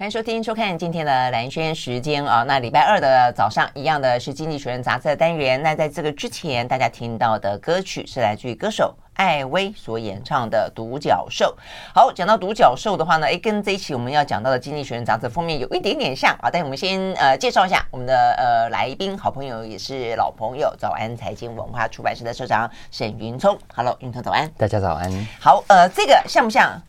欢迎收听、收看今天的蓝轩时间啊。那礼拜二的早上，一样的是《经济学人》杂志的单元。那在这个之前，大家听到的歌曲是来自于歌手艾薇所演唱的《独角兽》。好，讲到独角兽的话呢，诶，跟这一期我们要讲到的《经济学人》杂志封面有一点点像啊。但我们先呃介绍一下我们的呃来宾，好朋友也是老朋友，早安财经文化出版社的社长沈云聪。Hello，云聪早安，大家早安。好，呃，这个像不像？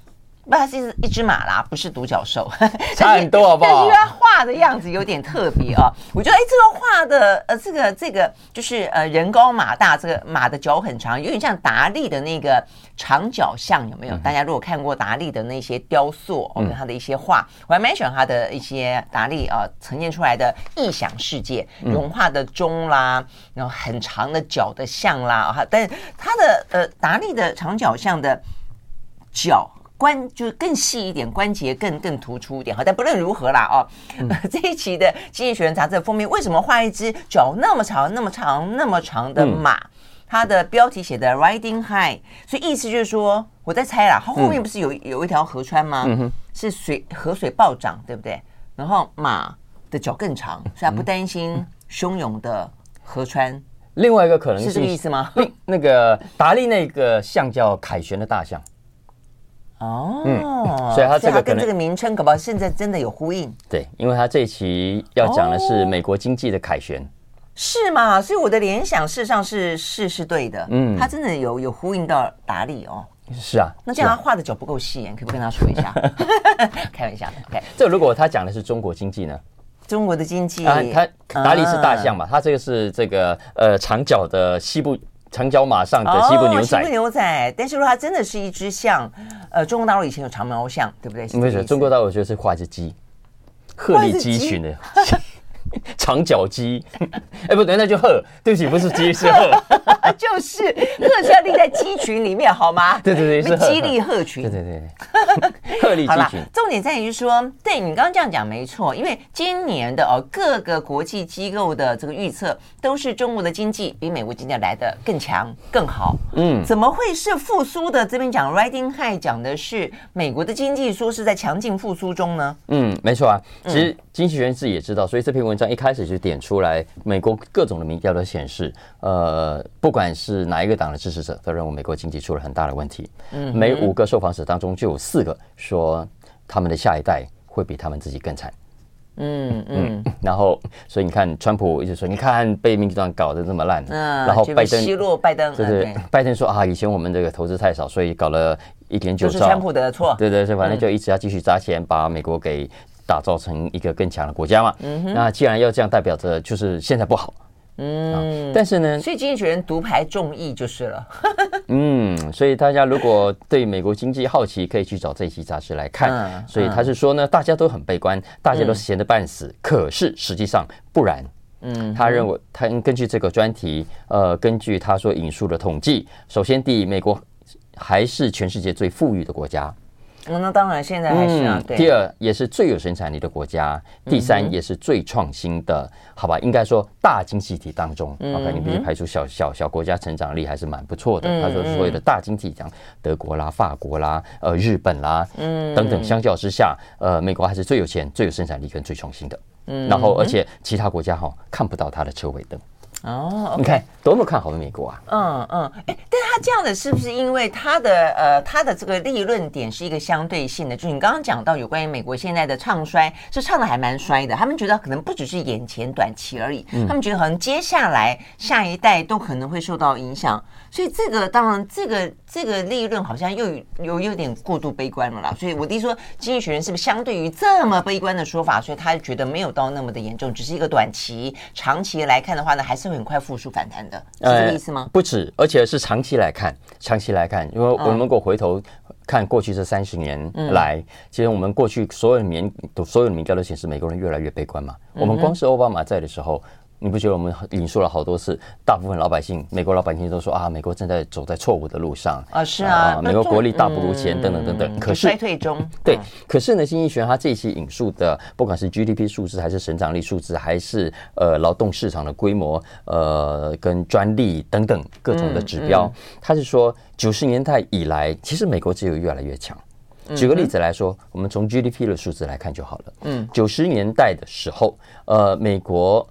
不，它是一只马啦，不是独角兽，差很多好不好？但是它画的样子有点特别啊，我觉得哎，这个画的呃，这个这个就是呃，人高马大，这个马的脚很长，有点像达利的那个长脚象，有没有？嗯、大家如果看过达利的那些雕塑，跟他的一些画，嗯、我还蛮喜欢他的一些达利啊呈现出来的异想世界，融化的钟啦，然后很长的脚的象啦，哈，但是他的呃达利的长脚象的脚。关就是更细一点，关节更更突出一点。好，但不论如何啦，哦，嗯、这一期的《经济学人》杂志的封面为什么画一只脚那么长、那么长、那么长的马？嗯、它的标题写的 “Riding High”，所以意思就是说，我在猜啦，它后面不是有有一条河川吗？嗯、是水河水暴涨，对不对？然后马的脚更长，所以它不担心汹涌的河川。另外一个可能是，是这个意思吗？那个达利那个象叫凯旋的大象。哦，嗯，所以他这个跟这个名称可不现在真的有呼应。对，因为他这一期要讲的是美国经济的凯旋，是吗？所以我的联想事实上是是是对的。嗯，他真的有有呼应到达利哦。是啊，那这样他画的脚不够细，可不可以跟他说一下？开玩笑的。OK，这如果他讲的是中国经济呢？中国的经济，他达利是大象嘛？他这个是这个呃长脚的西部。长脚马上的西部牛仔，西部牛仔。但是如果它真的是一只象，呃，中国大陆以前有长毛象，对不对？没错，中国大陆我觉得是画一只鸡，鹤立鸡群的。长脚鸡，哎，不对，那就鹤。对不起，不是鸡，是鹤。就是鹤是要立在鸡群里面，好吗？对对对，是鸡立鹤群。对对对，鹤立鸡群。重点在于说，对你刚刚这样讲没错，因为今年的哦，各个国际机构的这个预测都是中国的经济比美国经济来的更强更好。嗯，怎么会是复苏的？这边讲 riding high 讲的是美国的经济说是在强劲复苏中呢？嗯，没错啊。其实经济学人自己也知道，所以这篇文章一开始就点出来，美国各种的民调都显示，呃，不管是哪一个党的支持者，都认为美国经济出了很大的问题。嗯，每五个受访者当中就有四个说，他们的下一代会比他们自己更惨。嗯嗯，然后，所以你看，川普一直说，你看被民主党搞得这么烂，嗯，然后拜登奚落拜登，就是拜登说啊，以前我们这个投资太少，所以搞了一点九兆，就是川普的错。对对是，反正就一直要继续砸钱，把美国给。打造成一个更强的国家嘛？嗯哼。那既然要这样，代表着就是现在不好。嗯。但是呢，所以经济学人独排众议就是了。嗯，所以大家如果对美国经济好奇，可以去找这一期杂志来看。嗯。所以他是说呢，大家都很悲观，大家都闲得半死。可是实际上不然。嗯。他认为，他根据这个专题，呃，根据他所引述的统计，首先第一，美国还是全世界最富裕的国家。嗯，那当然，现在还是啊。第二，也是最有生产力的国家；第三，也是最创新的。嗯、好吧，应该说大经济体当中，，OK，你必须排除小小小国家，成长力还是蛮不错的。他说，所有的大经济，讲德国啦、法国啦、呃、日本啦，嗯，等等，相较之下，呃，美国还是最有钱、最有生产力跟最创新的。嗯，然后而且其他国家哈看不到它的车尾灯。哦，你看多么看好的美国啊！嗯嗯，哎，但他这样的是不是因为他的呃他的这个利润点是一个相对性的？就是你刚刚讲到有关于美国现在的唱衰，是唱的还蛮衰的。他们觉得可能不只是眼前短期而已，他们觉得可能接下来下一代都可能会受到影响。所以这个当然这个这个利润好像又有有有点过度悲观了啦。所以我弟说，经济学人是不是相对于这么悲观的说法，所以他觉得没有到那么的严重，只是一个短期，长期来看的话呢，还是。很快复苏反弹的，是这个意思吗？不止，而且是长期来看，长期来看，因为我们如果回头看过去这三十年来，嗯、其实我们过去所有的民所有的民调都显示，美国人越来越悲观嘛。我们光是奥巴马在的时候。你不觉得我们引述了好多次？大部分老百姓，美国老百姓都说啊，美国正在走在错误的路上啊，是啊，美国国力大不如前，等等等等。可是衰退中，对，可是呢，经济学人他这期引述的，不管是 GDP 数字，还是成长率数字，还是呃劳动市场的规模，呃，跟专利等等各种的指标，他是说九十年代以来，其实美国只有越来越强。举个例子来说，我们从 GDP 的数字来看就好了。嗯，九十年代的时候，呃，美国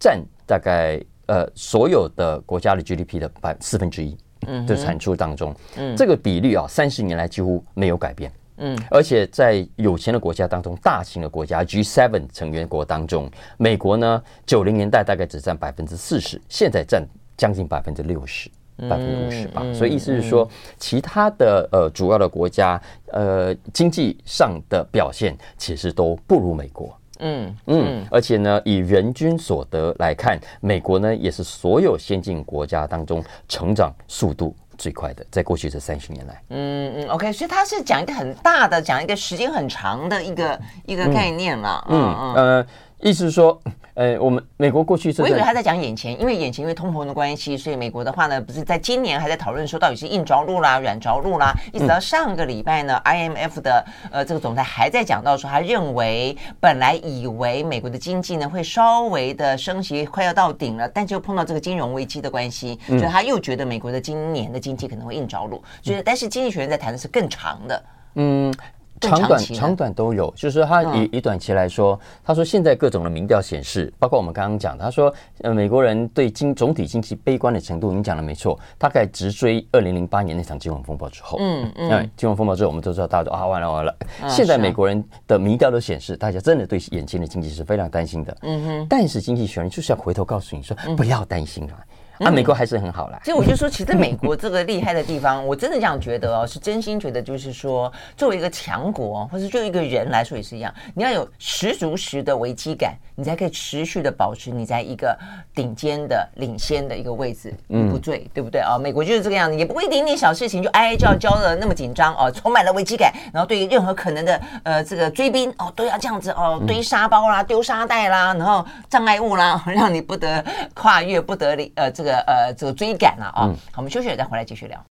占大概呃所有的国家的 GDP 的百四分之一，嗯，的产出当中，嗯，这个比率啊，三十年来几乎没有改变。嗯，而且在有钱的国家当中，大型的国家 G7 成员国当中，美国呢，九零年代大概只占百分之四十，现在占将近百分之六十，百分之五十吧。所以意思是说，其他的呃主要的国家，呃经济上的表现其实都不如美国。嗯嗯，而且呢，以人均所得来看，美国呢也是所有先进国家当中成长速度最快的，在过去这三十年来，嗯嗯，OK，所以他是讲一个很大的，讲一个时间很长的一个一个概念了，嗯嗯，嗯。呃。意思是说，呃，我们美国过去是，我以为他在讲眼前，因为眼前因为通膨的关系，所以美国的话呢，不是在今年还在讨论说到底是硬着陆啦、软着陆啦，一直到上个礼拜呢，IMF 的呃这个总裁还在讲到说，他认为本来以为美国的经济呢会稍微的升息，快要到顶了，但就碰到这个金融危机的关系，所以他又觉得美国的今年的经济可能会硬着陆，所以但是经济学人在谈的是更长的，嗯。长短长短都有，就是说他以以短期来说，他说现在各种的民调显示，包括我们刚刚讲，他说呃美国人对经总体经济悲观的程度，你讲的没错，大概直追二零零八年那场金融风暴之后，嗯嗯，金融风暴之后，我们都知道大家都啊完了完了，现在美国人的民调都显示，大家真的对眼前的经济是非常担心的，嗯哼，但是经济学人就是要回头告诉你说，不要担心了。啊，美国还是很好啦。所以我就说，其实美国这个厉害的地方，我真的这样觉得哦，是真心觉得，就是说，作为一个强国，或者就一个人来说也是一样，你要有十足十的危机感，你才可以持续的保持你在一个顶尖的领先的一个位置，不醉，对不对啊？美国就是这个样子，也不会一点点小事情就哀哀叫叫的那么紧张哦，充满了危机感，然后对于任何可能的呃这个追兵哦，都要这样子哦，堆沙包啦，丢沙袋啦，然后障碍物啦，让你不得跨越，不得离呃这个。呃，这个追赶了啊！好，我们休息了再回来继续聊。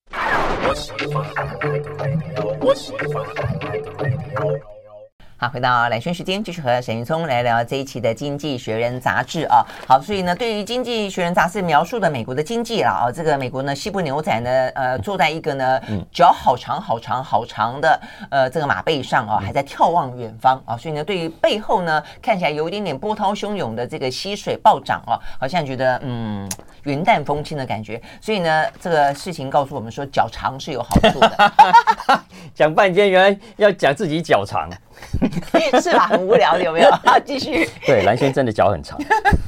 好，回到蓝轩时间，继续和沈云聪来聊这一期的《经济学人》杂志啊。好，所以呢，对于《经济学人》杂志描述的美国的经济了啊，这个美国呢，西部牛仔呢，呃，坐在一个呢脚好长好长好长的呃这个马背上啊，还在眺望远方啊。所以呢，对于背后呢看起来有一点点波涛汹涌的这个溪水暴涨啊，好像觉得嗯云淡风轻的感觉。所以呢，这个事情告诉我们说，脚长是有好处的。讲半天，原来要讲自己脚长。是吧？很无聊，有没有？好，继续。对，兰萱真的脚很长，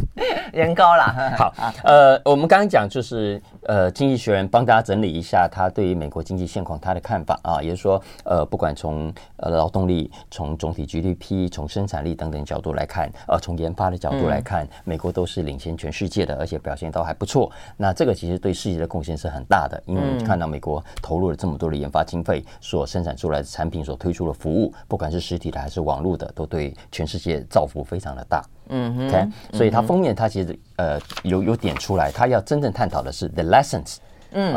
人高了。好，呃，我们刚刚讲就是，呃，经济学人帮大家整理一下他对于美国经济现况他的看法啊，也就是说，呃，不管从呃劳动力、从总体 GDP、从生产力等等角度来看，呃，从研发的角度来看，嗯、美国都是领先全世界的，而且表现都还不错。那这个其实对世界的贡献是很大的，因为看到美国投入了这么多的研发经费，所生产出来的产品、所推出的服务，不管是实体的还是网络的，都对全世界造福非常的大。嗯哼，OK，所以它封面它其实呃有有点出来，它要真正探讨的是 the lessons。嗯，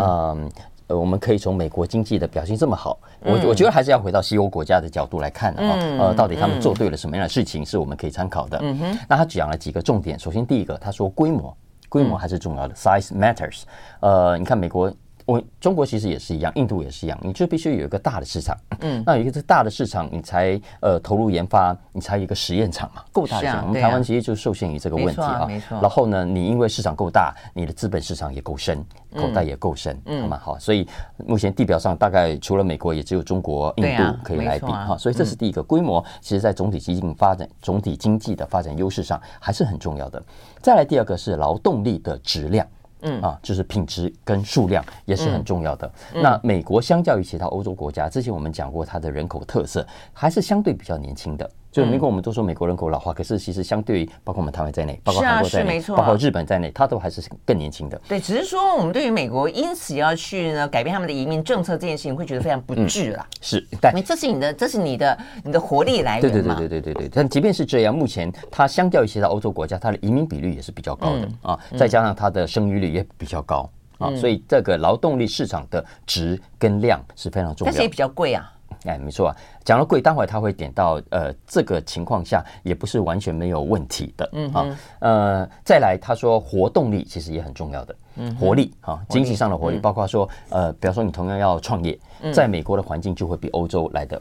呃，我们可以从美国经济的表现这么好，我我觉得还是要回到西欧国家的角度来看的啊，呃，到底他们做对了什么样的事情是我们可以参考的。嗯哼，那他讲了几个重点，首先第一个他说规模，规模还是重要的，size matters。呃，你看美国。我中国其实也是一样，印度也是一样，你就必须有一个大的市场，嗯，那有一个大的市场，你才呃投入研发，你才有一个实验场嘛，够大的。我们台湾其实就受限于这个问题啊，没错。然后呢，你因为市场够大，你的资本市场也够深，口袋也够深，嗯，好吗？好，所以目前地表上大概除了美国，也只有中国、印度可以来比哈，所以这是第一个规模，其实在总体经济发展、总体经济的发展优势上还是很重要的。再来第二个是劳动力的质量。嗯啊，就是品质跟数量也是很重要的。嗯、那美国相较于其他欧洲国家，之前我们讲过它的人口特色，还是相对比较年轻的。就美国，我们都说美国人口老化，可是其实相对于包括我们台湾在内，包括韩国在内，包括日本在内，它都还是更年轻的。对，只是说我们对于美国因此要去呢改变他们的移民政策这件事情，会觉得非常不智啦。是，但这是你的，这是你的，你的活力来源嘛？对对对对对对对。但即便是这样，目前它相较于其他欧洲国家，它的移民比率也是比较高的啊，再加上它的生育率也比较高啊，所以这个劳动力市场的值跟量是非常重要的。但是也比较贵啊。哎，没错啊，讲到贵，待会他会点到，呃，这个情况下也不是完全没有问题的，嗯啊，呃，再来他说活动力其实也很重要的，嗯，活力啊，经济上的活力，包括说，呃，比方说你同样要创业，在美国的环境就会比欧洲来的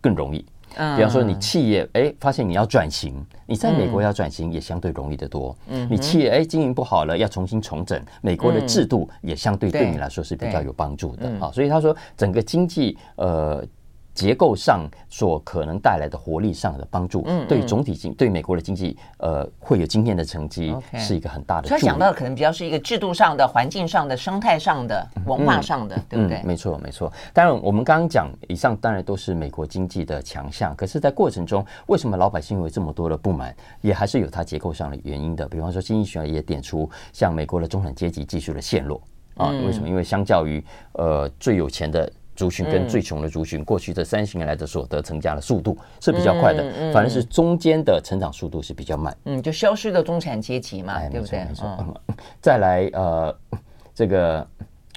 更容易。比方说，你企业哎，发现你要转型，你在美国要转型也相对容易得多。嗯，你企业哎经营不好了，要重新重整，美国的制度也相对对你来说是比较有帮助的啊。所以他说，整个经济呃。结构上所可能带来的活力上的帮助，嗯，对总体经对美国的经济，呃，会有今天的成绩，是一个很大的。他讲到的可能比较是一个制度上的、环境上的、生态上的、文化上的，对不对？没错，没错。当然，我们刚刚讲以上，当然都是美国经济的强项。可是，在过程中，为什么老百姓有这么多的不满，也还是有它结构上的原因的。比方说，经济学也点出，像美国的中产阶级技术的陷落啊，为什么？因为相较于呃最有钱的。族群跟最穷的族群，过去这三十年来的所得增加的速度是比较快的，反而是中间的成长速度是比较慢。嗯，就消失的中产阶级嘛，对不对？再来，呃，这个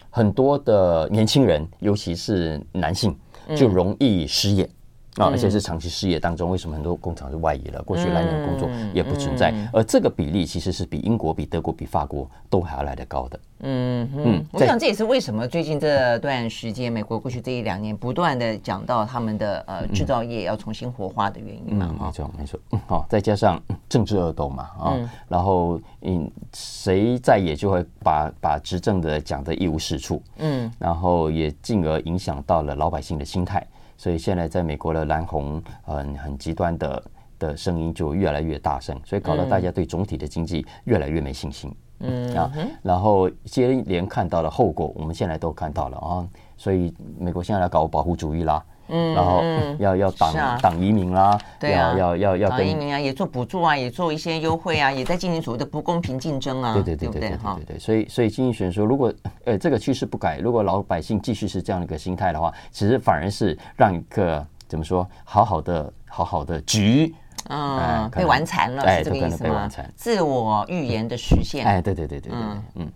很多的年轻人，尤其是男性，就容易失业。啊，而且是长期失业当中，为什么很多工厂是外移了？过去蓝领工作也不存在，而这个比例其实是比英国、比德国、比法国都还要来得高的。嗯嗯，我想这也是为什么最近这段时间，美国过去这一两年不断的讲到他们的呃制造业要重新活化的原因嘛。没错没错。好，再加上政治恶斗嘛啊，然后嗯，谁在也就会把把执政的讲得一无是处。嗯，然后也进而影响到了老百姓的心态。所以现在在美国的蓝红很很极端的的声音就越来越大声，所以搞得大家对总体的经济越来越没信心。嗯啊，然后接连看到的后果，我们现在都看到了啊。所以美国现在来搞保护主义啦。嗯，然后要要挡挡移民啦，对啊，要要要挡移民啊，也做补助啊，也做一些优惠啊，也在进行所谓的不公平竞争啊，对对对对对对？对，所以所以经济学人说，如果呃这个趋势不改，如果老百姓继续是这样的一个心态的话，其实反而是让一个怎么说好好的好好的局啊被玩残了，是这个意思吗？自我预言的实现，哎，对对对对对，嗯，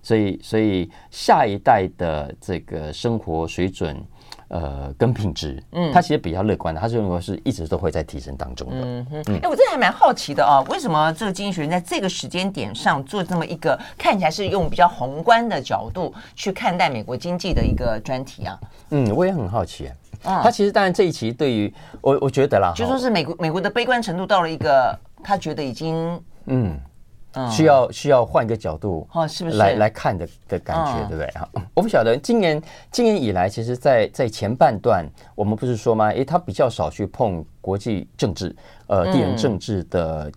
所以所以下一代的这个生活水准。呃，跟品质，嗯，他其实比较乐观的，他是认为是一直都会在提升当中的。嗯哼，哎，我这还蛮好奇的哦，为什么这个经济学人在这个时间点上做这么一个看起来是用比较宏观的角度去看待美国经济的一个专题啊？嗯，我也很好奇。嗯，他其实当然这一期对于我，我觉得啦，就说是美国美国的悲观程度到了一个他觉得已经嗯。需要需要换一个角度哦，是不是来来看的的感觉，对不对？哈，我不晓得今年今年以来，其实，在在前半段，我们不是说吗？诶，他比较少去碰国际政治，呃，地缘政治的。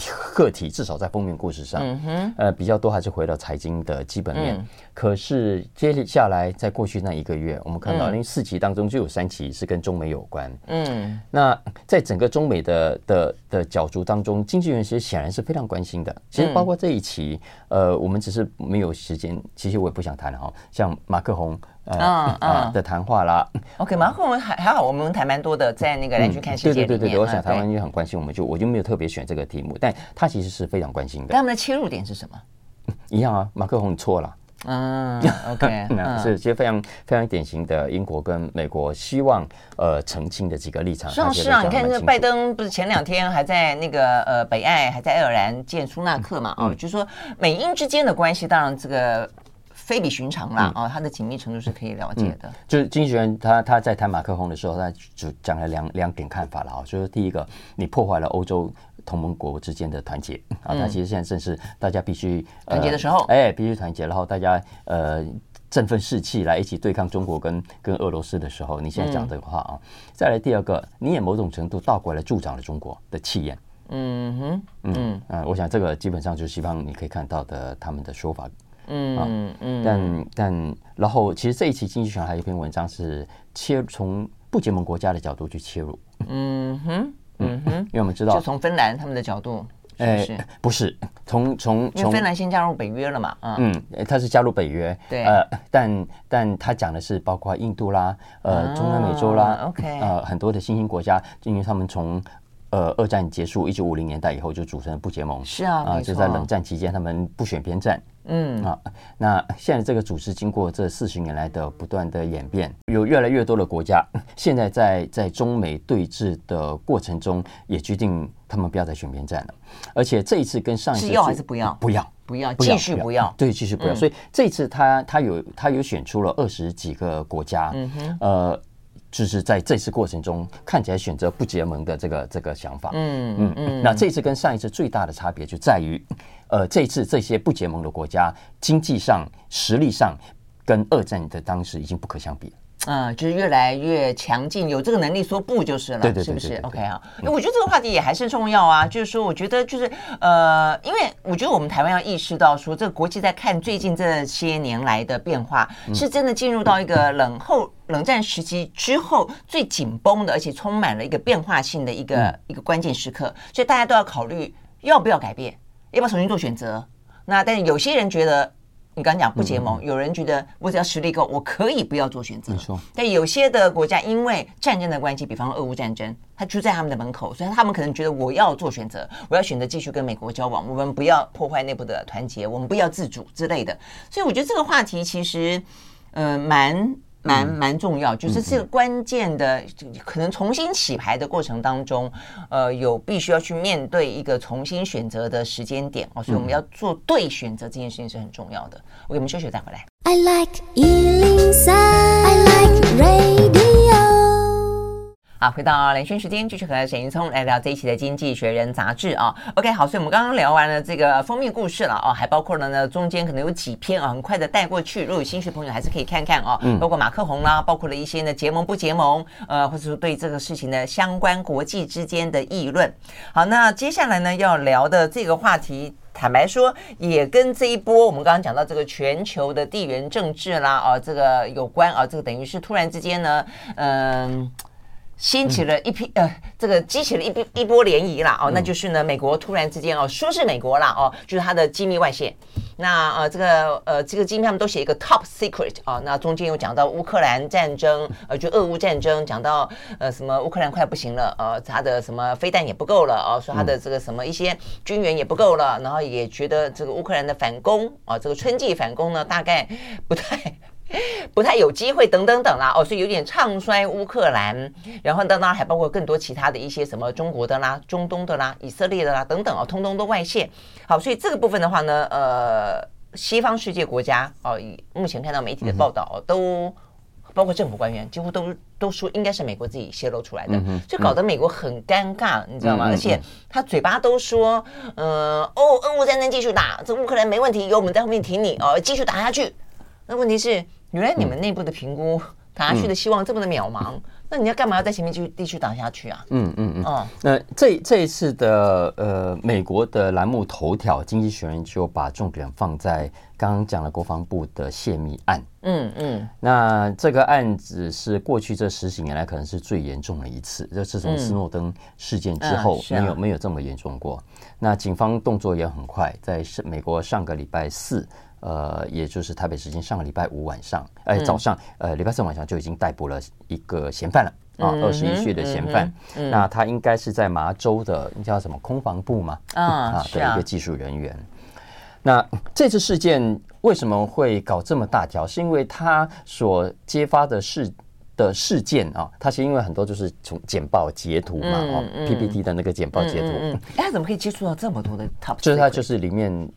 课题至少在封面故事上，嗯哼，呃，比较多还是回到财经的基本面。可是接下来，在过去那一个月，我们看到那四期当中就有三期是跟中美有关。嗯，那在整个中美的的的角逐当中，经济人其实显然是非常关心的。其实包括这一期，呃，我们只是没有时间，其实我也不想谈了哈。像马克宏。啊啊的谈话啦，OK，马克宏还还好，我们谈蛮多的，在那个来去看世界里面。对对对，我想台湾也很关心，我们就我就没有特别选这个题目，但他其实是非常关心的。但他们的切入点是什么？一样啊，马克宏错了。嗯，OK，是其实非常非常典型的英国跟美国希望呃澄清的几个立场。是啊，是啊，你看这拜登不是前两天还在那个呃北爱还在爱尔兰见苏纳克嘛？哦，就是说美英之间的关系，当然这个。非比寻常啦，哦，他的紧密程度是可以了解的。就是经济学人他他在谈马克宏的时候，他就讲了两两点看法了啊。就是第一个，你破坏了欧洲同盟国之间的团结啊。他其实现在正是大家必须团结的时候，哎，必须团结，然后大家呃振奋士气来一起对抗中国跟跟俄罗斯的时候，你现在讲这个话啊。再来第二个，你也某种程度倒过来助长了中国的气焰。嗯哼，嗯嗯，我想这个基本上就是西方你可以看到的他们的说法。嗯嗯，但但然后，其实这一期经济学人还有一篇文章是切从不结盟国家的角度去切入。嗯哼，嗯哼，因为我们知道，就从芬兰他们的角度，哎，不是从从从芬兰先加入北约了嘛？嗯，他是加入北约，对，呃，但但他讲的是包括印度啦，呃，中南美洲啦，OK，呃，很多的新兴国家，因为他们从呃，二战结束，一九五零年代以后就组成了不结盟。是啊，啊，就在冷战期间，他们不选边站。嗯啊，那现在这个组织经过这四十年来的不断的演变，有越来越多的国家现在在在中美对峙的过程中，也决定他们不要再选边站了。而且这一次跟上一次是要还是不要？不要，不要，继续不要。对，继续不要。所以这一次他他有他有选出了二十几个国家。嗯哼，呃。就是在这次过程中，看起来选择不结盟的这个这个想法。嗯嗯嗯。那这次跟上一次最大的差别就在于，呃，这次这些不结盟的国家经济上、实力上，跟二战的当时已经不可相比了。嗯，就是越来越强劲，有这个能力说不就是了，对对对，是不是？OK 啊，我觉得这个话题也还是重要啊。就是说，我觉得就是呃，因为我觉得我们台湾要意识到说，这个国际在看最近这些年来的变化，是真的进入到一个冷后冷战时期之后最紧绷的，而且充满了一个变化性的一个一个关键时刻，所以大家都要考虑要不要改变，要不要重新做选择。那但是有些人觉得。你刚刚讲不结盟，有人觉得我只要实力够，我可以不要做选择。没错，但有些的国家因为战争的关系，比方说俄乌战争，它就在他们的门口，所以他们可能觉得我要做选择，我要选择继续跟美国交往，我们不要破坏内部的团结，我们不要自主之类的。所以我觉得这个话题其实，嗯、呃，蛮。蛮蛮重要，就是这个关键的，可能重新洗牌的过程当中，呃，有必须要去面对一个重新选择的时间点哦，所以我们要做对选择这件事情是很重要的。我给我们休息再回来。I like 103, I like radio 好，回到连线时间，继续和沈云聪来聊这一期的《经济学人》杂志啊。OK，好，所以我们刚刚聊完了这个封面故事了哦，还包括了呢中间可能有几篇啊，很快的带过去。如果有兴趣的朋友，还是可以看看哦。嗯。包括马克宏啦，包括了一些呢结盟不结盟，呃，或者说对这个事情的相关国际之间的议论。好，那接下来呢要聊的这个话题，坦白说也跟这一波我们刚刚讲到这个全球的地缘政治啦，啊，这个有关啊，这个等于是突然之间呢，嗯。掀起了一批呃，这个激起了一波一波涟漪啦哦，那就是呢，美国突然之间哦，说是美国啦哦，就是它的机密外泄。那呃，这个呃，这个机密他们都写一个 top secret 啊。那中间有讲到乌克兰战争，呃，就俄乌战争，讲到呃什么乌克兰快不行了，呃，他的什么飞弹也不够了哦，说他的这个什么一些军援也不够了，然后也觉得这个乌克兰的反攻啊，这个春季反攻呢，大概不太。不太有机会，等等等啦，哦，所以有点唱衰乌克兰，然后当然还包括更多其他的一些什么中国的啦、中东的啦、以色列的啦等等哦，通通都外泄。好，所以这个部分的话呢，呃，西方世界国家哦，以目前看到媒体的报道都包括政府官员几乎都都说应该是美国自己泄露出来的，所以搞得美国很尴尬，你知道吗？而且他嘴巴都说，呃，哦，俄乌战争继续打，这乌克兰没问题，有我们在后面挺你哦，继续打下去。那问题是。原来你们内部的评估打下去的希望这么的渺茫，嗯、那你要干嘛要在前面继续继续打下去啊？嗯嗯嗯。哦，那这这一次的呃美国的栏目头条，《经济学人》就把重点放在刚刚讲了国防部的泄密案。嗯嗯。那这个案子是过去这十几年来可能是最严重的一次，就是从斯诺登事件之后没有没有这么严重过。那警方动作也很快，在美国上个礼拜四。呃，也就是台北时间上个礼拜五晚上，哎，早上，呃，礼拜四晚上就已经逮捕了一个嫌犯了啊，二十一岁的嫌犯。那他应该是在麻州的，叫什么空防部嘛？啊，的一个技术人员。那这次事件为什么会搞这么大条？是因为他所揭发的事的事件啊，他是因为很多就是从简报截图嘛，哦，PPT 的那个简报截图。哎，他怎么可以接触到这么多的 top？就是他就是里面。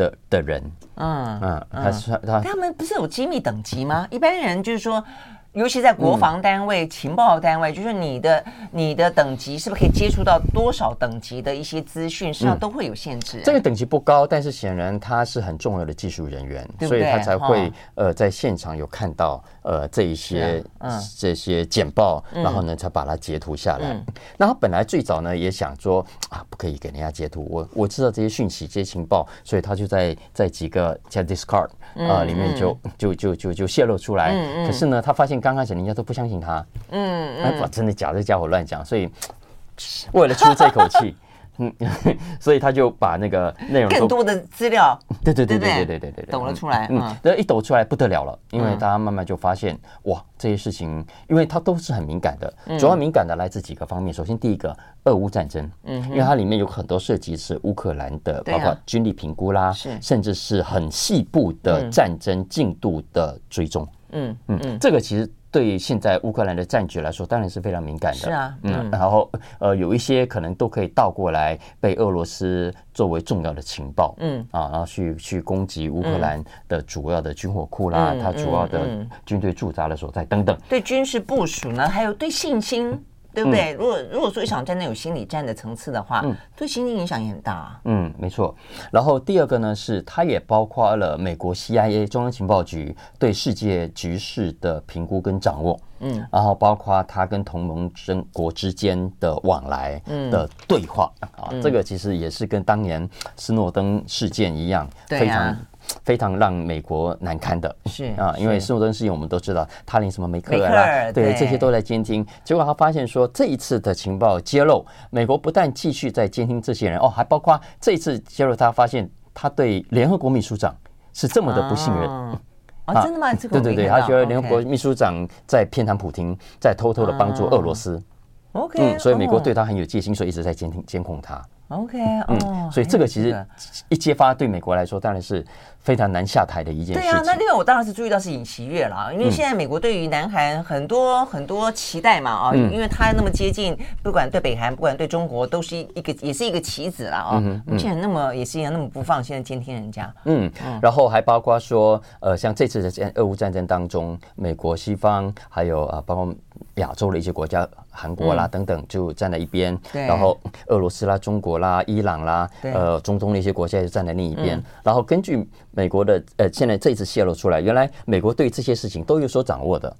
的的人，嗯嗯，他是他他们不是有机密等级吗？一般人就是说。尤其在国防单位、嗯、情报单位，就是你的你的等级是不是可以接触到多少等级的一些资讯，实际上都会有限制、啊嗯。这个等级不高，但是显然他是很重要的技术人员，对对所以他才会、哦、呃在现场有看到呃这一些、啊嗯、这些简报，然后呢才把它截图下来。嗯、那他本来最早呢也想说啊，不可以给人家截图，我我知道这些讯息、这些情报，所以他就在在几个像 Discord 啊、呃、里面就就就就就泄露出来。嗯、可是呢，他发现。刚开始人家都不相信他，嗯，嗯，哇，真的假的？这家伙乱讲，所以 为了出这口气，嗯，所以他就把那个内容更多的资料。对对对对对对对对，抖了出来。嗯，这一抖出来不得了了，因为大家慢慢就发现，哇，这些事情，因为它都是很敏感的，主要敏感的来自几个方面。首先，第一个，俄乌战争，嗯，因为它里面有很多涉及是乌克兰的，包括军力评估啦，甚至是很细部的战争进度的追踪。嗯嗯嗯，这个其实。对现在乌克兰的战局来说，当然是非常敏感的。是啊，嗯，然后呃，有一些可能都可以倒过来被俄罗斯作为重要的情报，嗯啊，然后去去攻击乌克兰的主要的军火库啦，它主要的军队驻扎的所在等等。对军事部署呢，还有对信心。对不对？如果如果说一场战争有心理战的层次的话，嗯，对心理影响也很大啊。嗯，没错。然后第二个呢，是它也包括了美国 CIA 中央情报局对世界局势的评估跟掌握，嗯，然后包括它跟同盟争国之间的往来的对话啊，这个其实也是跟当年斯诺登事件一样，非常。非常让美国难堪的，是啊，因为斯诺登事件我们都知道，他连什么梅克尔啦，对，这些都在监听。结果他发现说，这一次的情报揭露，美国不但继续在监听这些人，哦，还包括这一次揭露，他发现他对联合国秘书长是这么的不信任。啊，真的吗？对对对，他觉得联合国秘书长在偏袒普京，在偷偷的帮助俄罗斯。OK，所以美国对他很有戒心，所以一直在监听监控他。OK，嗯，所以这个其实一揭发，对美国来说当然是非常难下台的一件事情。对啊，那另外我当然是注意到是尹锡悦了，因为现在美国对于南韩很多很多期待嘛啊，因为他那么接近，不管对北韩，不管对中国，都是一个也是一个棋子了啊。嗯，现在那么也是一样那么不放心的监听人家。嗯，然后还包括说，呃，像这次的战俄乌战争当中，美国西方还有啊，包括亚洲的一些国家。韩国啦等等就站在一边，然后俄罗斯啦、中国啦、伊朗啦，呃，中东的一些国家就站在另一边。然后根据美国的呃，现在这次泄露出来，原来美国对这些事情都有所掌握的，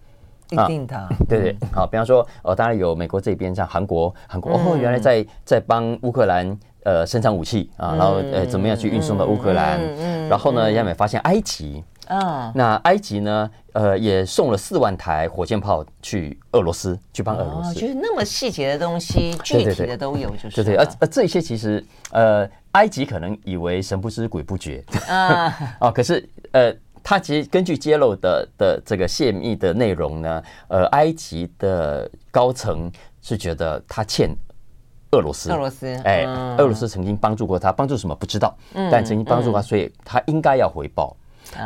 一定的，对对。好，比方说，呃，当然有美国这边，像韩国，韩国哦，原来在在帮乌克兰呃生产武器啊，然后呃怎么样去运送到乌克兰，然后呢，亚美发现埃及。啊，那埃及呢？呃，也送了四万台火箭炮去俄罗斯，去帮俄罗斯。就是那么细节的东西，具体的都有，就是对对。而而这些其实，呃，埃及可能以为神不知鬼不觉。啊。哦，可是呃，他其实根据揭露的的这个泄密的内容呢，呃，埃及的高层是觉得他欠俄罗斯，俄罗斯，哎，俄罗斯曾经帮助过他，帮助什么不知道，但曾经帮助他，所以他应该要回报。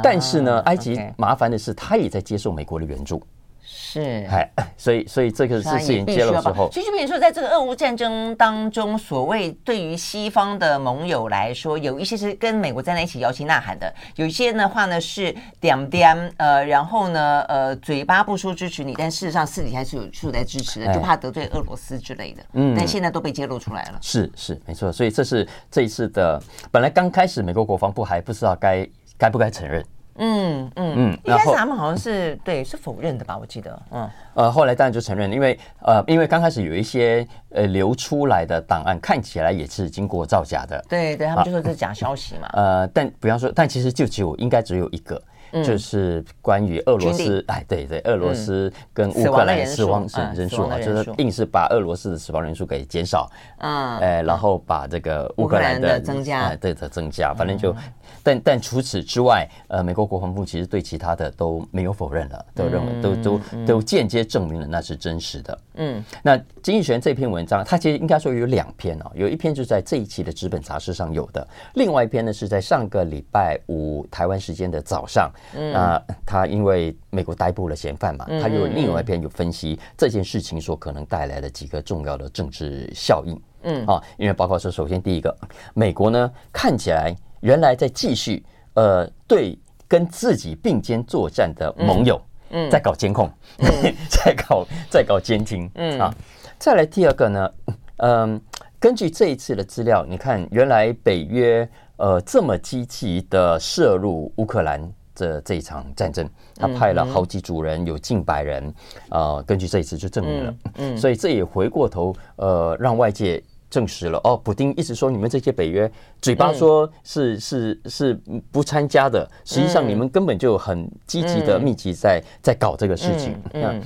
但是呢，埃及麻烦的是，他也在接受美国的援助，是，哎，所以，所以这个事情揭露之后，其实就比如说，在这个俄乌战争当中，所谓对于西方的盟友来说，有一些是跟美国站在一起摇旗呐喊的，有一些的话呢是点点，呃，然后呢，呃，嘴巴不说支持你，但事实上私底下是有是有在支持的，就怕得罪俄罗斯之类的。嗯，但现在都被揭露出来了。是是没错，所以这是这一次的，本来刚开始美国国防部还不知道该。该不该承认？嗯嗯嗯，一开始他们好像是对是否认的吧？我记得，嗯呃，后来当然就承认，因为呃，因为刚开始有一些呃流出来的档案看起来也是经过造假的，对对，他们就说这是假消息嘛。呃，但比方说，但其实就只有应该只有一个。就是关于俄罗斯，哎，对对，俄罗斯跟乌克兰死亡人人数啊，就是硬是把俄罗斯的死亡人数给减少，嗯，哎，然后把这个乌克兰的增加，哎，对的增加，反正就，但但除此之外，呃，美国国防部其实对其他的都没有否认了，都认为都都都间接证明了那是真实的，嗯，那经济学人这篇文章，它其实应该说有两篇哦，有一篇就是在这一期的纸本杂志上有的，另外一篇呢是在上个礼拜五台湾时间的早上。那他因为美国逮捕了嫌犯嘛，他有另外一篇有分析这件事情所可能带来的几个重要的政治效应。嗯。啊，因为包括说，首先第一个，美国呢看起来原来在继续呃对跟自己并肩作战的盟友，嗯，在搞监控，在搞在搞监听，嗯。啊，再来第二个呢，嗯，根据这一次的资料，你看原来北约呃这么积极的涉入乌克兰。这这一场战争，他派了好几组人，有近百人，啊、呃，根据这一次就证明了，嗯，嗯，所以这也回过头，呃，让外界证实了，哦，普丁一直说你们这些北约嘴巴说是、嗯、是是，不参加的，实际上你们根本就很积极的、密集在在搞这个事情，嗯，嗯，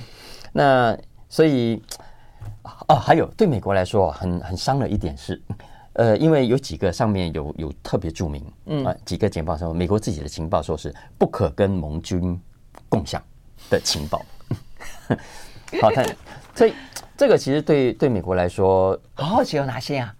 那所以，哦，还有对美国来说很很伤了一点是。呃，因为有几个上面有有特别注明，嗯啊，几个情报说，美国自己的情报说是不可跟盟军共享的情报。好看，所以这个其实对对美国来说，好好奇有哪些啊？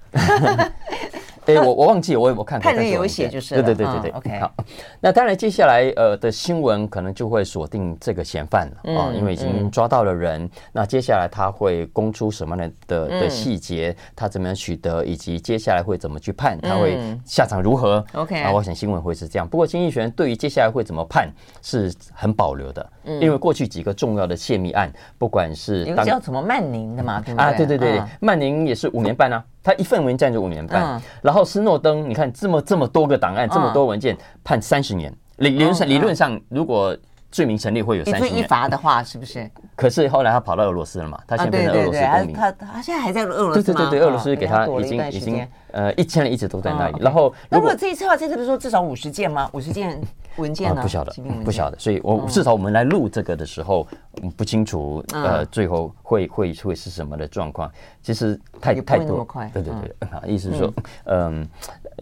哎，我我忘记我有没有看过，看人有写就是对对对对对。OK，好，那当然接下来呃的新闻可能就会锁定这个嫌犯了啊，因为已经抓到了人。那接下来他会供出什么样的的细节？他怎么样取得？以及接下来会怎么去判？他会下场如何？OK，啊，我想新闻会是这样。不过经济学人对于接下来会怎么判是很保留的，因为过去几个重要的泄密案，不管是有叫什么曼宁的嘛，对不对？啊，对对对，曼宁也是五年半啊。他一份文件就五年半，嗯、然后斯诺登，你看这么这么多个档案，这么多文件，判三十年。理理论上，理论上如果。罪名成立会有三十年，一罚的话是不是？可是后来他跑到俄罗斯了嘛？他现在变成俄罗斯公民。他他现在还在俄罗斯。对对对对，俄罗斯给他已经已经呃一千人一直都在那里。然后如果这一次的话，这次不是说至少五十件吗？五十件文件呢？不晓得，不晓得。所以我至少我们来录这个的时候，不清楚呃最后会会会是什么的状况。其实太太多，对对对，意思是说，嗯，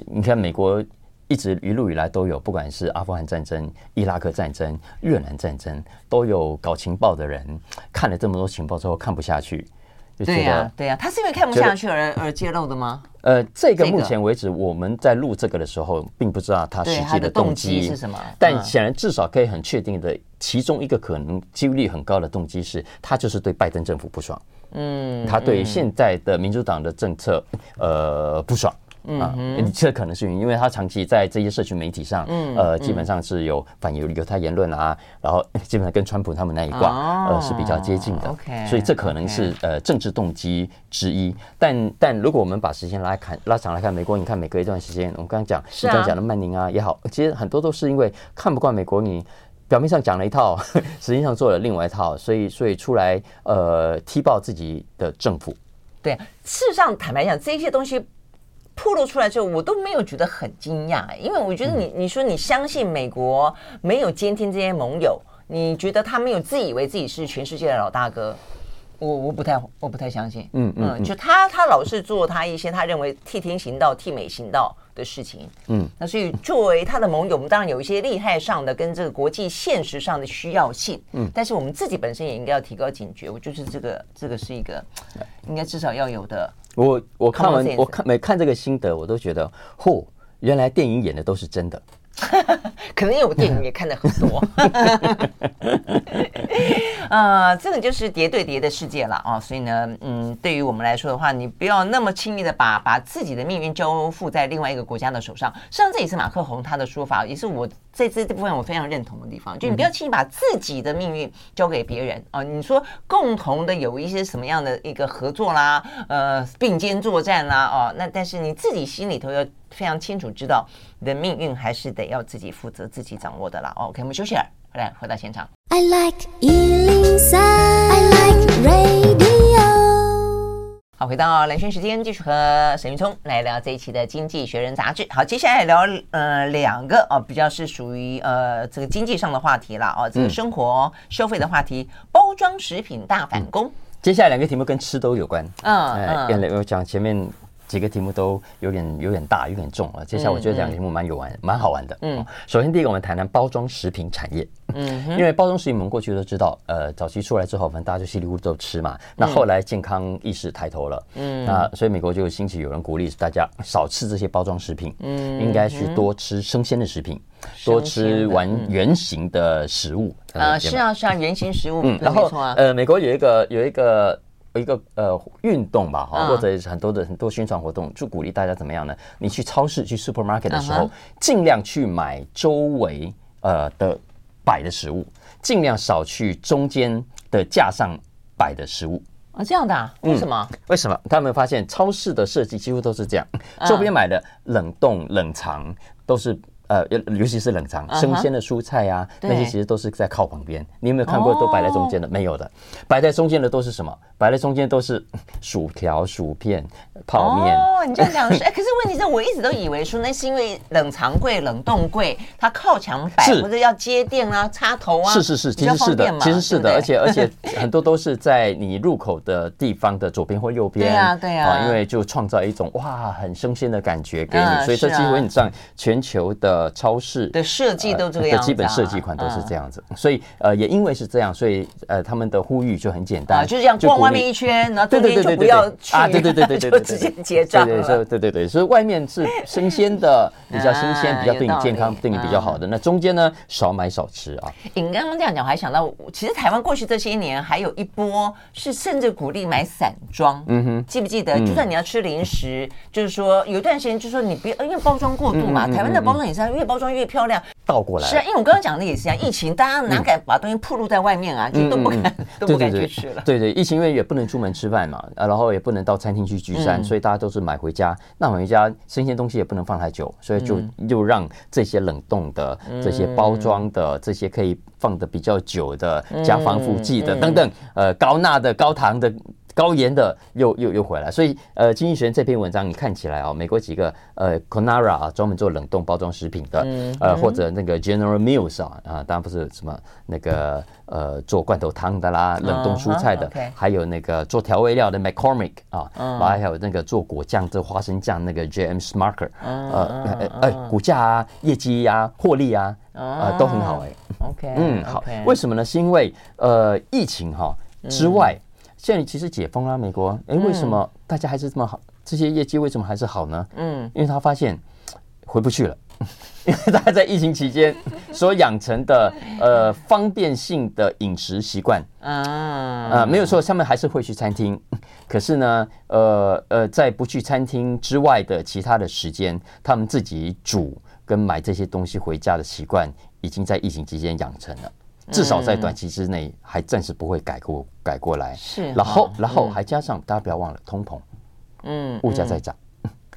你看美国。一直一路以来都有，不管是阿富汗战争、伊拉克战争、越南战争，都有搞情报的人看了这么多情报之后看不下去，就觉得对呀、啊，对呀、啊，他是因为看不下去而而揭露的吗？呃，这个目前为止我们在录这个的时候，并不知道他实际的动机是什么，但显然至少可以很确定的，其中一个可能几率很高的动机是他就是对拜登政府不爽，嗯，他对现在的民主党的政策呃不爽。嗯啊，这可能是因为他长期在这些社群媒体上，嗯，呃，基本上是有反犹犹太言论啊，然后 基本上跟川普他们那一挂，呃，是比较接近的。OK，所以这可能是呃政治动机之一。但但如果我们把时间拉看拉长来看，美国，你看每隔一段时间，我们刚刚讲，你刚刚讲的曼宁啊也好，其实很多都是因为看不惯美国，你表面上讲了一套，实际上做了另外一套，所以所以出来呃踢爆自己的政府。对，事实上坦白讲，这些东西。暴露出来之后，我都没有觉得很惊讶，因为我觉得你你说你相信美国没有监听这些盟友，你觉得他没有自以为自己是全世界的老大哥，我我不太我不太相信，嗯嗯，就他他老是做他一些他认为替天行道替美行道的事情，嗯，那所以作为他的盟友，我们当然有一些利害上的跟这个国际现实上的需要性，嗯，但是我们自己本身也应该要提高警觉，我就是这个这个是一个应该至少要有的。我我看完我看每看这个心得，我都觉得，嚯，原来电影演的都是真的。可能因为我电影也看的很多，呃，这个就是谍对谍的世界了啊，所以呢，嗯，对于我们来说的话，你不要那么轻易的把把自己的命运交付在另外一个国家的手上。实际上，这也是马克宏他的说法，也是我在这这部分我非常认同的地方，就你不要轻易把自己的命运交给别人啊。你说共同的有一些什么样的一个合作啦，呃，并肩作战啦，哦，那但是你自己心里头要。非常清楚知道你的命运还是得要自己负责、自己掌握的啦。OK，我们休息了，回来回到现场。I like 103, I like radio。好，回到蓝轩时间，继续和沈云聪来聊这一期的《经济学人》杂志。好，接下来聊呃两个哦，比较是属于呃这个经济上的话题了哦，这个生活消费的话题，包装食品大反攻。嗯、接下来两个题目跟吃都有关。嗯嗯，我讲前面。几个题目都有点有点大，有点重啊。接下来我觉得两个题目蛮有玩，嗯、蛮好玩的。嗯，首先第一个我们谈谈包装食品产业。嗯，因为包装食品我们过去都知道，呃，早期出来之后，反正大家就稀里糊涂都吃嘛。那后来健康意识抬头了，嗯，那所以美国就兴起有人鼓励大家少吃这些包装食品，嗯，应该去多吃生鲜的食品，嗯、多吃完原形的食物。啊，是啊是啊，原形食物。嗯，然后呃，美国有一个有一个。一个呃运动吧哈，或者是很多的很多宣传活动，就鼓励大家怎么样呢？你去超市去 supermarket 的时候，尽量去买周围呃的摆的食物，尽量少去中间的架上摆的食物啊。这样的啊？为什么？为什么？他们发现超市的设计几乎都是这样，周边买的冷冻冷藏都是呃，尤其是冷藏生鲜的蔬菜啊，那些其实都是在靠旁边。你有没有看过都摆在中间的？没有的，摆在中间的都是什么？摆在中间都是薯条、薯片、泡面。哦，你这样讲是，哎，可是问题是我一直都以为说那是因为冷藏柜、冷冻柜它靠墙摆，或者要接电啊、插头啊。是是是，其实是的，其实是的，而且而且很多都是在你入口的地方的左边或右边。对啊，对啊，因为就创造一种哇很生鲜的感觉给你，所以这基本上全球的。呃，超市的设计都这个样子，基本设计款都是这样子，所以呃，也因为是这样，所以呃，他们的呼吁就很简单，啊就这样逛外面一圈，然后对对对对，不要去啊，对对对对 对，就直接结账，对对对对对，所以外面是生鲜的，比较新鲜，比较对你健康、对你比较好的。那中间呢，少买少吃啊。你刚刚这样讲，我还想到，其实台湾过去这些年还有一波是甚至鼓励买散装，嗯哼，记不记得？就算你要吃零食，就是说有一段时间，就是说你不要因为包装过度嘛，台湾的包装也是。越包装越漂亮，倒过来。是啊，因为我刚刚讲的也是啊，疫情大家哪敢把东西暴露在外面啊，就 都不敢都不敢去吃了。对对，疫情因为也不能出门吃饭嘛，啊，然后也不能到餐厅去聚餐，所以大家都是买回家。那买回家生鲜东西也不能放太久，所以就又让这些冷冻的、这些包装的、这些可以放的比较久的、加防腐剂的等等，呃，高钠的、高糖的。高盐的又又又回来，所以呃，经济学人这篇文章你看起来啊，美国几个呃，Conagra 啊，专门做冷冻包装食品的，嗯、呃，或者那个 General Mills 啊，啊，当然不是什么那个呃，做罐头汤的啦，冷冻蔬菜的，嗯、还有那个做调味料的 McCormick 啊，嗯、还有那个做果酱、做花生酱那个 J.M. Smucker，呃，哎、呃，股价啊，业绩呀、啊，获利啊，呃，都很好哎、欸。OK，嗯，好，为什么呢？是因为呃，疫情哈之外。现在其实解封了，美国，哎，为什么大家还是这么好？这些业绩为什么还是好呢？嗯，因为他发现回不去了，因为大家在疫情期间 所养成的呃方便性的饮食习惯啊啊，没有错，他们还是会去餐厅，可是呢，呃呃，在不去餐厅之外的其他的时间，他们自己煮跟买这些东西回家的习惯，已经在疫情期间养成了。至少在短期之内，还暂时不会改过改过来。是，然后然后还加上，大家不要忘了通膨，嗯，物价在涨，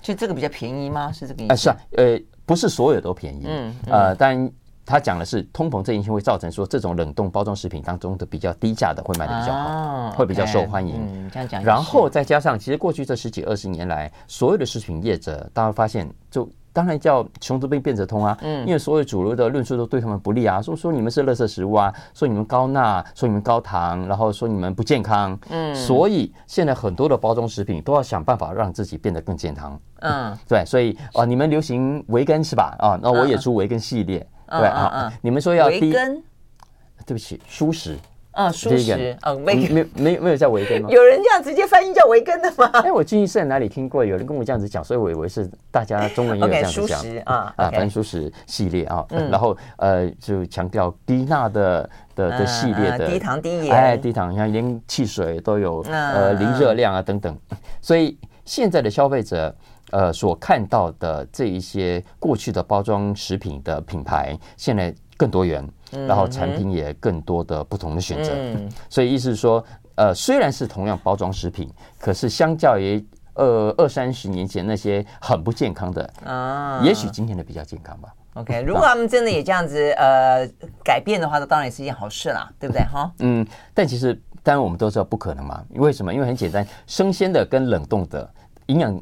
就这个比较便宜吗？是这个意思？是啊，呃，不是所有都便宜，嗯，呃，但他讲的是通膨这因素会造成说，这种冷冻包装食品当中的比较低价的会卖的比较好，会比较受欢迎。嗯，这样讲。然后再加上，其实过去这十几二十年来，所有的食品业者，大家发现就。当然叫穷则变，变则通啊！嗯，因为所有主流的论述都对他们不利啊，说说你们是垃圾食物啊，说你们高钠，说你们高糖，然后说你们不健康。嗯，所以现在很多的包装食品都要想办法让自己变得更健康。嗯，对，所以啊，你们流行维根是吧？啊，那我也出维根系列。对啊，你们说要低，对不起，蔬食。啊，蔬食啊，没没没没有叫维根吗？有人这样直接翻译叫维根的吗？哎，我记忆是在哪里听过，有人跟我这样子讲，所以我以为是大家中文也有 这样子讲。啊啊，反正蔬食系列啊，然后呃就强调低钠的的的系列的低糖低盐，哎，低糖，你看连汽水都有呃零热量啊等等，所以现在的消费者呃所看到的这一些过去的包装食品的品牌，现在更多元。然后产品也更多的不同的选择，嗯、所以意思是说，呃，虽然是同样包装食品，可是相较于呃二三十年前那些很不健康的啊，也许今天的比较健康吧。OK，如果他们真的也这样子呃改变的话，那当然也是一件好事啦，对不对哈？嗯，但其实当然我们都知道不可能嘛，为什么？因为很简单，生鲜的跟冷冻的营养。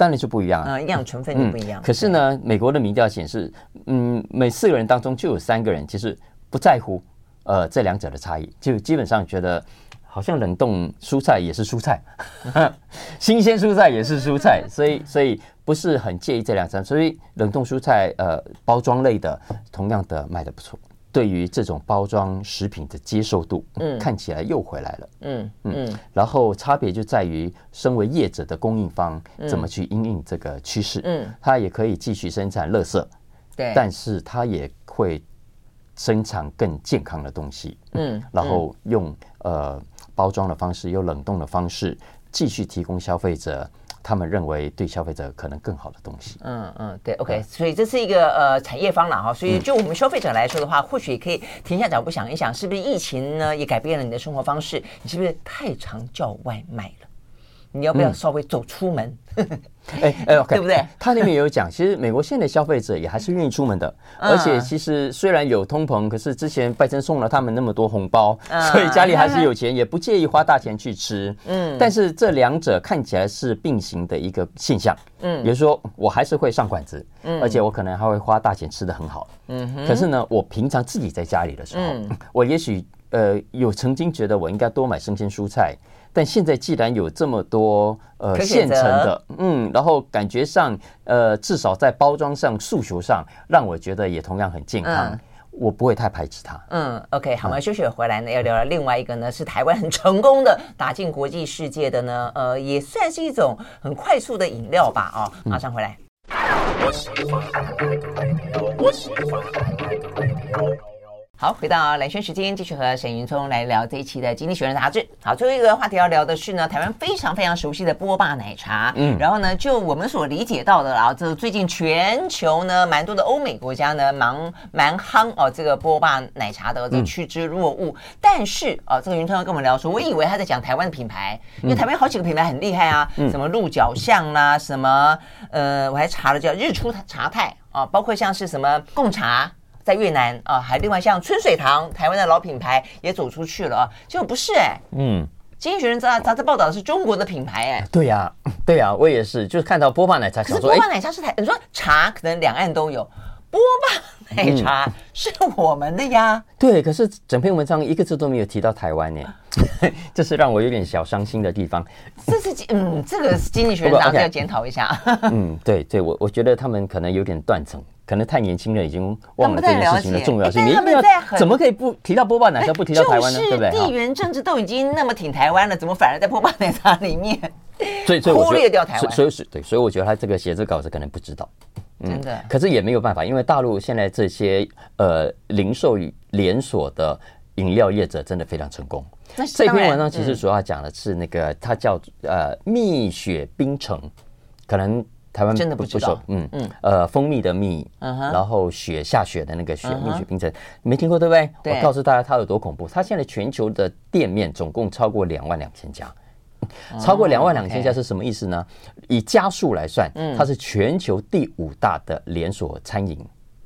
当然就不一样啊，营养成分就不一样。可是呢，美国的民调显示，嗯，每四个人当中就有三个人其实不在乎呃这两者的差异，就基本上觉得好像冷冻蔬菜也是蔬菜，新鲜蔬菜也是蔬菜，所以所以不是很介意这两者，所以冷冻蔬菜呃包装类的同样的卖的不错。对于这种包装食品的接受度，嗯，看起来又回来了，嗯嗯，然后差别就在于，身为业者的供应方怎么去因应这个趋势，嗯，他也可以继续生产垃圾，对，但是它也会生产更健康的东西，嗯，然后用呃包装的方式，用冷冻的方式继续提供消费者。他们认为对消费者可能更好的东西。嗯嗯，对，OK，所以这是一个呃产业方了哈。所以就我们消费者来说的话，或许也可以停下脚步想一想，是不是疫情呢也改变了你的生活方式？你是不是太常叫外卖了？你要不要稍微走出门？哎哎 对不对？他那边有讲，其实美国现在的消费者也还是愿意出门的，而且其实虽然有通膨，可是之前拜登送了他们那么多红包，所以家里还是有钱，也不介意花大钱去吃。嗯，但是这两者看起来是并行的一个现象。嗯，比如说我还是会上馆子，嗯，而且我可能还会花大钱吃的很好。嗯，可是呢，我平常自己在家里的时候，我也许呃有曾经觉得我应该多买生鲜蔬菜。但现在既然有这么多呃现成的，嗯，然后感觉上呃至少在包装上、诉求上，让我觉得也同样很健康，嗯、我不会太排斥它。嗯，OK，好，我们休息回来呢，要聊聊另外一个呢，是台湾很成功的打进国际世界的呢，呃，也算是一种很快速的饮料吧，哦，马上回来。嗯好，回到蓝轩时间，继续和沈云聪来聊这一期的《经济学人》杂志。好，最后一个话题要聊的是呢，台湾非常非常熟悉的波霸奶茶。嗯，然后呢，就我们所理解到的啦，这最近全球呢，蛮多的欧美国家呢，蛮蛮夯哦，这个波霸奶茶的这趋之若鹜。嗯、但是啊，这个云聪要跟我们聊说，我以为他在讲台湾的品牌，因为台湾有好几个品牌很厉害啊，嗯、什么鹿角巷啦，什么呃，我还查了叫日出茶太啊，包括像是什么贡茶。在越南啊，还另外像春水堂，台湾的老品牌也走出去了啊，结果不是哎、欸，嗯，经济学人杂杂志报道的是中国的品牌哎、欸，对呀、啊，对呀、啊，我也是，就是看到波霸奶茶，可是波霸奶茶是台，你说茶可能两岸都有，波霸奶茶是我们的呀，嗯、对，可是整篇文章一个字都没有提到台湾呢，这是让我有点小伤心的地方。这是嗯，这个经济学人杂志要检讨一下。嗯，对对，我我觉得他们可能有点断层。可能太年轻了，已经忘了这件事情的重要性。你们在怎么可以不提到波霸奶茶，不提到台湾呢？对不对？地缘政治都已经那么挺台湾了，怎么反而在波霸奶茶里面 所以，所以忽略掉台湾？所以是对，所以我觉得他这个写这稿子可能不知道。真的。可是也没有办法，因为大陆现在这些呃零售连锁的饮料业者真的非常成功。这篇文章其实主要讲的是那个，它叫呃蜜雪冰城，可能。台湾真的不知道，嗯。嗯，呃，蜂蜜的蜜，然后雪下雪的那个雪，蜜雪冰城，没听过对不对？我告诉大家它有多恐怖，它现在全球的店面总共超过两万两千家，超过两万两千家是什么意思呢？以家数来算，它是全球第五大的连锁餐饮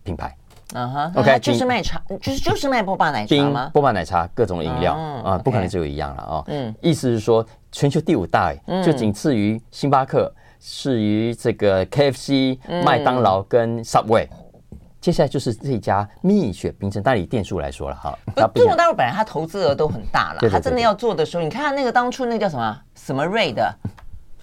品牌。嗯哼，OK，就是卖茶，就是就是卖波霸奶茶吗？波霸奶茶各种饮料啊，不可能只有一样了啊。嗯，意思是说全球第五大，就仅次于星巴克。是于这个 KFC、麦当劳跟 Subway，接下来就是这家蜜雪冰城。但以店数来说了哈，中国大陆本来它投资额都很大了，它真的要做的时候，你看那个当初那个叫什么什么瑞的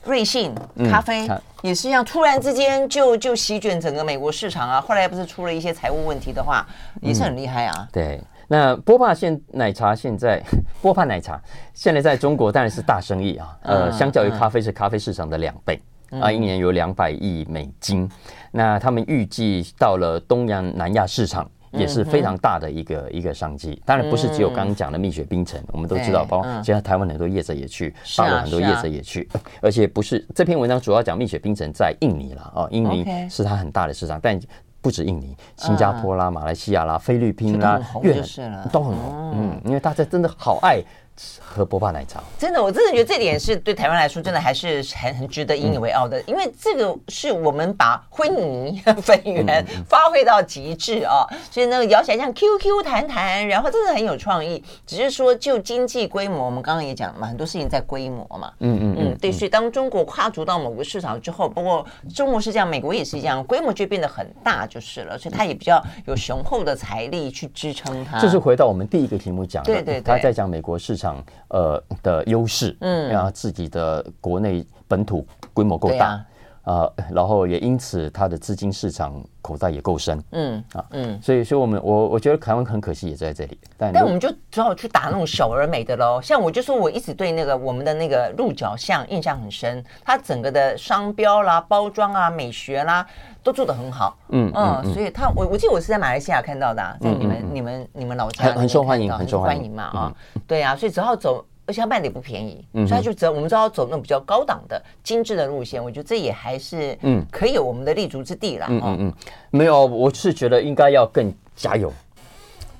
瑞幸咖啡也是一样，突然之间就就席卷整个美国市场啊。后来不是出了一些财务问题的话，也是很厉害啊。对，那波霸现奶茶现在 波霸奶茶现在在中国当然是大生意啊，呃，相较于咖啡是咖啡市场的两倍。啊，一年有两百亿美金，那他们预计到了东洋、南亚市场也是非常大的一个一个商机。当然不是只有刚刚讲的蜜雪冰城，我们都知道，包括现在台湾很多业者也去，大陆很多业者也去，而且不是这篇文章主要讲蜜雪冰城在印尼了哦，印尼是它很大的市场，但不止印尼，新加坡啦、马来西亚啦、菲律宾啦、越南都很红，嗯，因为大家真的好爱。喝波霸奶茶，真的，我真的觉得这点是对台湾来说，真的还是很很值得引以为傲的，嗯、因为这个是我们把灰泥粉圆发挥到极致啊，所以那个摇起来像 Q Q 弹弹，然后真的很有创意。只是说就经济规模，我们刚刚也讲了嘛，很多事情在规模嘛，嗯嗯嗯，对。所以当中国跨足到某个市场之后，包括中国是这样，美国也是一样，规模就变得很大就是了，所以它也比较有雄厚的财力去支撑它。这是回到我们第一个题目讲的，对对对，他在讲美国市场。呃的优势，嗯，然后自己的国内本土规模够大，啊，呃，然后也因此它的资金市场口袋也够深，嗯啊，嗯，所以，所以我们我我觉得台湾很可惜也在这里，但但我们就只好去打那种小而美的喽。像我就说我一直对那个我们的那个鹿角巷印象很深，它整个的商标啦、包装啊、美学啦。都做得很好，嗯嗯，所以他我我记得我是在马来西亚看到的，在你们你们你们老家很受欢迎，很受欢迎嘛啊，对啊，所以只好走，而且他卖的也不便宜，嗯所以他就只要我们知道走那种比较高档的精致的路线，我觉得这也还是嗯。可以有我们的立足之地啦，嗯嗯嗯，没有，我是觉得应该要更加油，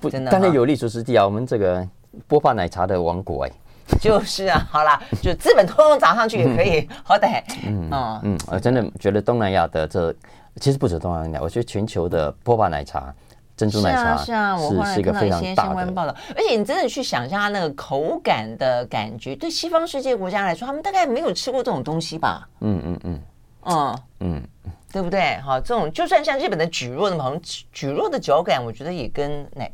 不真的，当然有立足之地啊，我们这个波霸奶茶的王国哎。就是啊，好啦，就资本通通涨上去也可以，好歹，嗯嗯，我真的觉得东南亚的这其实不止东南亚，我觉得全球的波霸奶茶。珍珠奶茶是啊，是啊，我后来看到一些相关报道，而且你真的去想象它那个口感的感觉，对西方世界国家来说，他们大概没有吃过这种东西吧？嗯嗯嗯，嗯嗯，对不对？好，这种就算像日本的蒟蒻的好像蒟蒻的嚼感，我觉得也跟奶。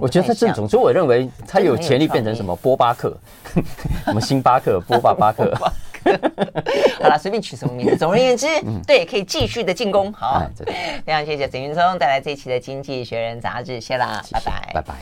我觉得它这种，所以我认为它有潜力变成什么波巴克，什么星巴克、波巴巴克。好了，随便取什么名字。总而言之，嗯、对，可以继续的进攻。好，哎、非常谢谢沈云聪带来这一期的《经济学人》杂志，谢啦，拜拜，拜拜。